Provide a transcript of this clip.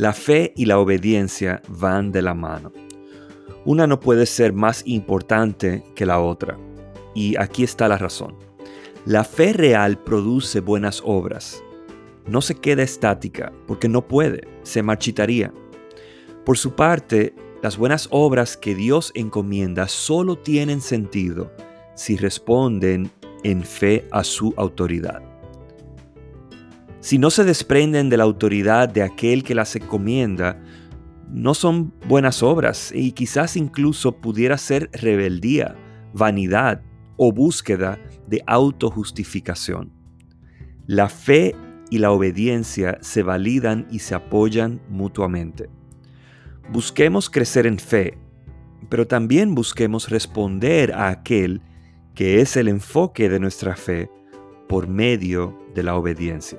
La fe y la obediencia van de la mano. Una no puede ser más importante que la otra. Y aquí está la razón. La fe real produce buenas obras. No se queda estática porque no puede, se marchitaría. Por su parte, las buenas obras que Dios encomienda solo tienen sentido si responden en fe a su autoridad. Si no se desprenden de la autoridad de aquel que las encomienda, no son buenas obras y quizás incluso pudiera ser rebeldía, vanidad o búsqueda de autojustificación. La fe y la obediencia se validan y se apoyan mutuamente. Busquemos crecer en fe, pero también busquemos responder a aquel que es el enfoque de nuestra fe por medio de la obediencia.